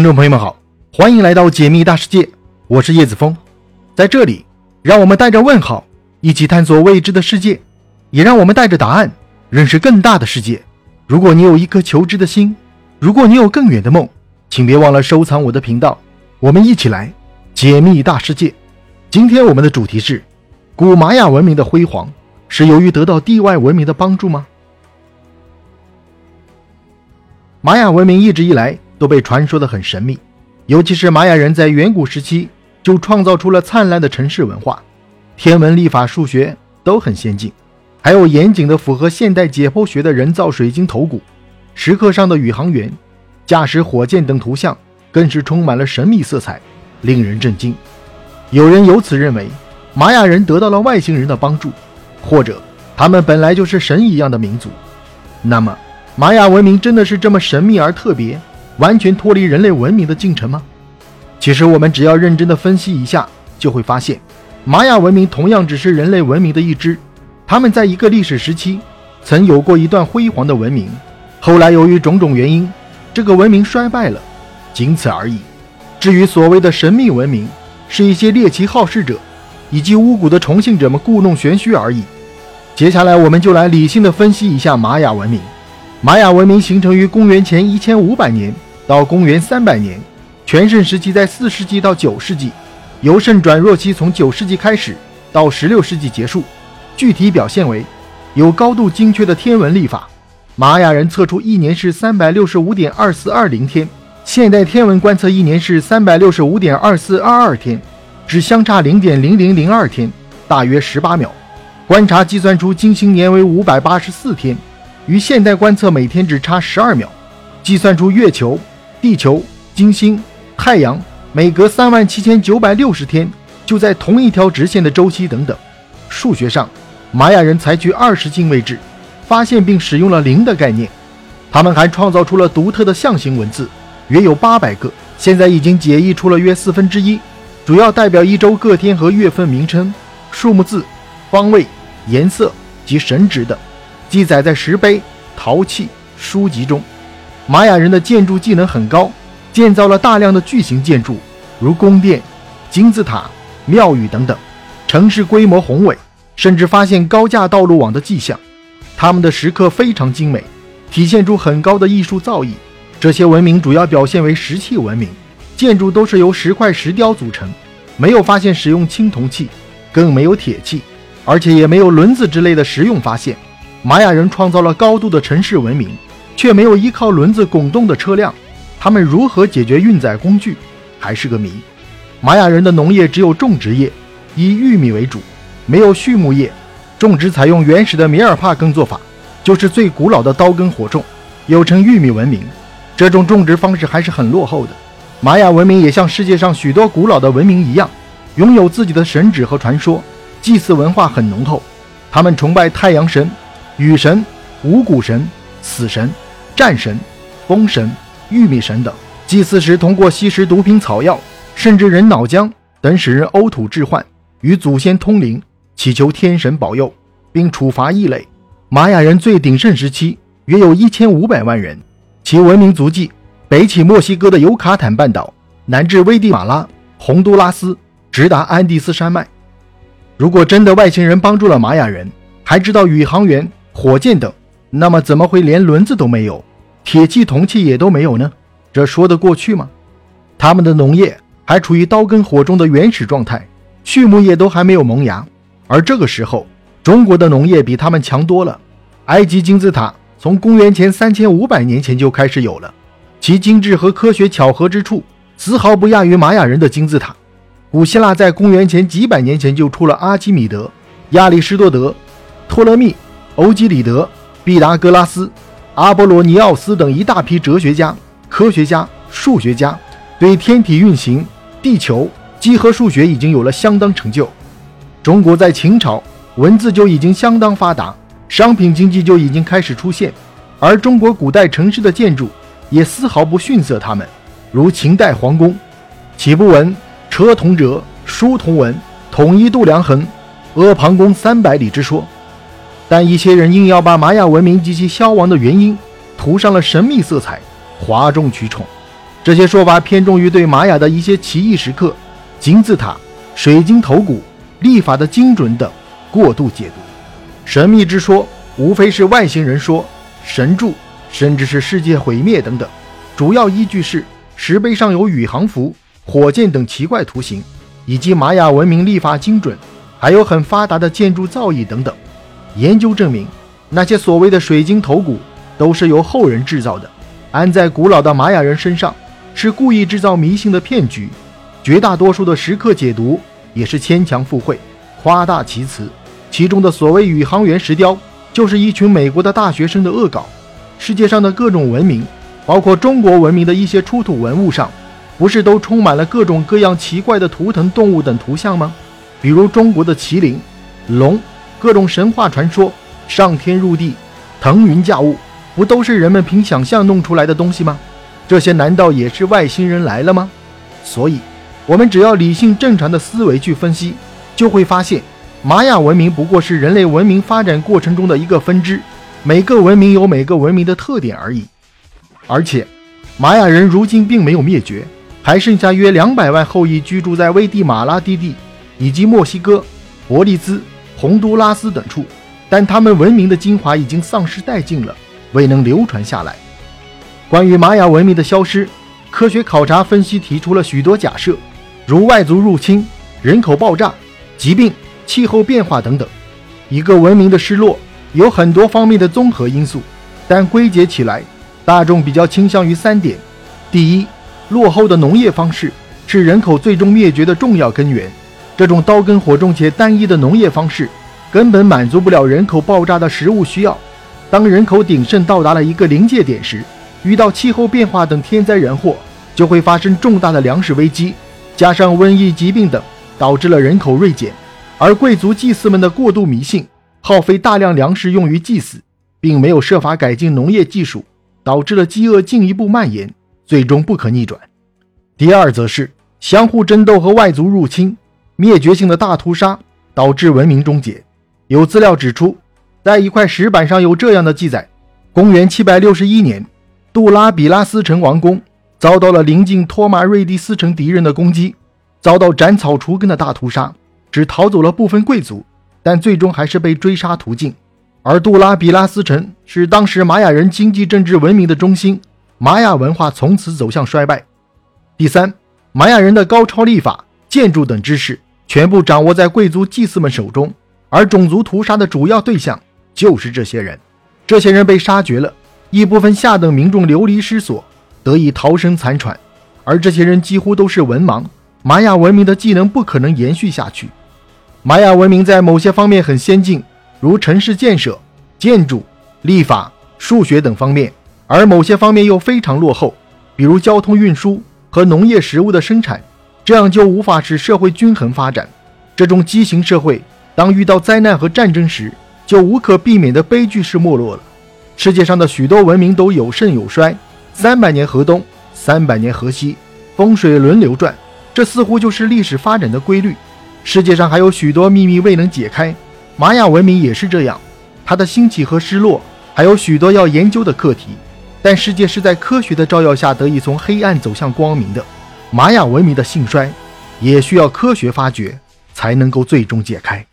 听众朋友们好，欢迎来到解密大世界，我是叶子峰，在这里，让我们带着问号一起探索未知的世界，也让我们带着答案认识更大的世界。如果你有一颗求知的心，如果你有更远的梦，请别忘了收藏我的频道，我们一起来解密大世界。今天我们的主题是：古玛雅文明的辉煌是由于得到地外文明的帮助吗？玛雅文明一直以来。都被传说的很神秘，尤其是玛雅人在远古时期就创造出了灿烂的城市文化，天文、历法、数学都很先进，还有严谨的符合现代解剖学的人造水晶头骨，石刻上的宇航员驾驶火箭等图像更是充满了神秘色彩，令人震惊。有人由此认为，玛雅人得到了外星人的帮助，或者他们本来就是神一样的民族。那么，玛雅文明真的是这么神秘而特别？完全脱离人类文明的进程吗？其实我们只要认真的分析一下，就会发现，玛雅文明同样只是人类文明的一支。他们在一个历史时期，曾有过一段辉煌的文明，后来由于种种原因，这个文明衰败了，仅此而已。至于所谓的神秘文明，是一些猎奇好事者以及巫蛊的崇信者们故弄玄虚而已。接下来，我们就来理性的分析一下玛雅文明。玛雅文明形成于公元前一千五百年。到公元三百年，全盛时期在四世纪到九世纪，由盛转弱期从九世纪开始到十六世纪结束。具体表现为：有高度精确的天文历法，玛雅人测出一年是三百六十五点二四二零天，现代天文观测一年是三百六十五点二四二二天，只相差零点零零零二天，大约十八秒。观察计算出金星年为五百八十四天，与现代观测每天只差十二秒。计算出月球。地球、金星、太阳每隔三万七千九百六十天就在同一条直线的周期等等。数学上，玛雅人采取二十进位制，发现并使用了零的概念。他们还创造出了独特的象形文字，约有八百个，现在已经解译出了约四分之一，主要代表一周各天和月份名称、数目字、方位、颜色及神职等，记载在石碑、陶器、书籍中。玛雅人的建筑技能很高，建造了大量的巨型建筑，如宫殿、金字塔、庙宇等等，城市规模宏伟，甚至发现高架道路网的迹象。他们的石刻非常精美，体现出很高的艺术造诣。这些文明主要表现为石器文明，建筑都是由石块、石雕组成，没有发现使用青铜器，更没有铁器，而且也没有轮子之类的实用发现。玛雅人创造了高度的城市文明。却没有依靠轮子滚动的车辆，他们如何解决运载工具还是个谜。玛雅人的农业只有种植业，以玉米为主，没有畜牧业，种植采用原始的米尔帕耕作法，就是最古老的刀耕火种，又称玉米文明。这种种植方式还是很落后的。玛雅文明也像世界上许多古老的文明一样，拥有自己的神祇和传说，祭祀文化很浓厚。他们崇拜太阳神、雨神、五谷神、死神。战神、风神、玉米神等，祭祀时通过吸食毒品、草药，甚至人脑浆等使人呕吐致幻，与祖先通灵，祈求天神保佑，并处罚异类。玛雅人最鼎盛时期约有一千五百万人，其文明足迹北起墨西哥的尤卡坦半岛，南至危地马拉、洪都拉斯，直达安第斯山脉。如果真的外星人帮助了玛雅人，还知道宇航员、火箭等。那么怎么会连轮子都没有，铁器铜器也都没有呢？这说得过去吗？他们的农业还处于刀耕火种的原始状态，畜牧业都还没有萌芽。而这个时候，中国的农业比他们强多了。埃及金字塔从公元前三千五百年前就开始有了，其精致和科学巧合之处丝毫不亚于玛雅人的金字塔。古希腊在公元前几百年前就出了阿基米德、亚里士多德、托勒密、欧几里得。毕达哥拉斯、阿波罗尼奥斯等一大批哲学家、科学家、数学家，对天体运行、地球、几何数学已经有了相当成就。中国在秦朝，文字就已经相当发达，商品经济就已经开始出现，而中国古代城市的建筑也丝毫不逊色他们。如秦代皇宫，岂不闻车同辙，书同文，统一度量衡，阿房宫三百里之说？但一些人硬要把玛雅文明及其消亡的原因涂上了神秘色彩，哗众取宠。这些说法偏重于对玛雅的一些奇异石刻、金字塔、水晶头骨、历法的精准等过度解读。神秘之说无非是外星人说、神助，甚至是世界毁灭等等。主要依据是石碑上有宇航服、火箭等奇怪图形，以及玛雅文明历法精准，还有很发达的建筑造诣等等。研究证明，那些所谓的水晶头骨都是由后人制造的，安在古老的玛雅人身上。是故意制造迷信的骗局，绝大多数的时刻解读也是牵强附会、夸大其词。其中的所谓宇航员石雕，就是一群美国的大学生的恶搞。世界上的各种文明，包括中国文明的一些出土文物上，不是都充满了各种各样奇怪的图腾、动物等图像吗？比如中国的麒麟、龙，各种神话传说，上天入地、腾云驾雾，不都是人们凭想象弄出来的东西吗？这些难道也是外星人来了吗？所以，我们只要理性正常的思维去分析，就会发现，玛雅文明不过是人类文明发展过程中的一个分支，每个文明有每个文明的特点而已。而且，玛雅人如今并没有灭绝，还剩下约两百万后裔居住在危地马拉低地以及墨西哥、伯利兹、洪都拉斯等处，但他们文明的精华已经丧失殆尽了，未能流传下来。关于玛雅文明的消失，科学考察分析提出了许多假设，如外族入侵、人口爆炸、疾病、气候变化等等。一个文明的失落有很多方面的综合因素，但归结起来，大众比较倾向于三点：第一，落后的农业方式是人口最终灭绝的重要根源。这种刀耕火种且单一的农业方式，根本满足不了人口爆炸的食物需要。当人口鼎盛到达了一个临界点时，遇到气候变化等天灾人祸，就会发生重大的粮食危机，加上瘟疫、疾病等，导致了人口锐减。而贵族祭司们的过度迷信，耗费大量粮食用于祭祀，并没有设法改进农业技术，导致了饥饿进一步蔓延，最终不可逆转。第二，则是相互争斗和外族入侵、灭绝性的大屠杀，导致文明终结。有资料指出，在一块石板上有这样的记载：公元七百六十一年。杜拉比拉斯城王宫遭到了临近托马瑞蒂斯城敌人的攻击，遭到斩草除根的大屠杀，只逃走了部分贵族，但最终还是被追杀屠尽。而杜拉比拉斯城是当时玛雅人经济政治文明的中心，玛雅文化从此走向衰败。第三，玛雅人的高超历法、建筑等知识全部掌握在贵族祭司们手中，而种族屠杀的主要对象就是这些人，这些人被杀绝了。一部分下等民众流离失所，得以逃生残喘，而这些人几乎都是文盲。玛雅文明的技能不可能延续下去。玛雅文明在某些方面很先进，如城市建设、建筑、立法、数学等方面；而某些方面又非常落后，比如交通运输和农业食物的生产，这样就无法使社会均衡发展。这种畸形社会，当遇到灾难和战争时，就无可避免的悲剧式没落了。世界上的许多文明都有盛有衰，三百年河东，三百年河西，风水轮流转，这似乎就是历史发展的规律。世界上还有许多秘密未能解开，玛雅文明也是这样，它的兴起和失落还有许多要研究的课题。但世界是在科学的照耀下得以从黑暗走向光明的，玛雅文明的兴衰也需要科学发掘才能够最终解开。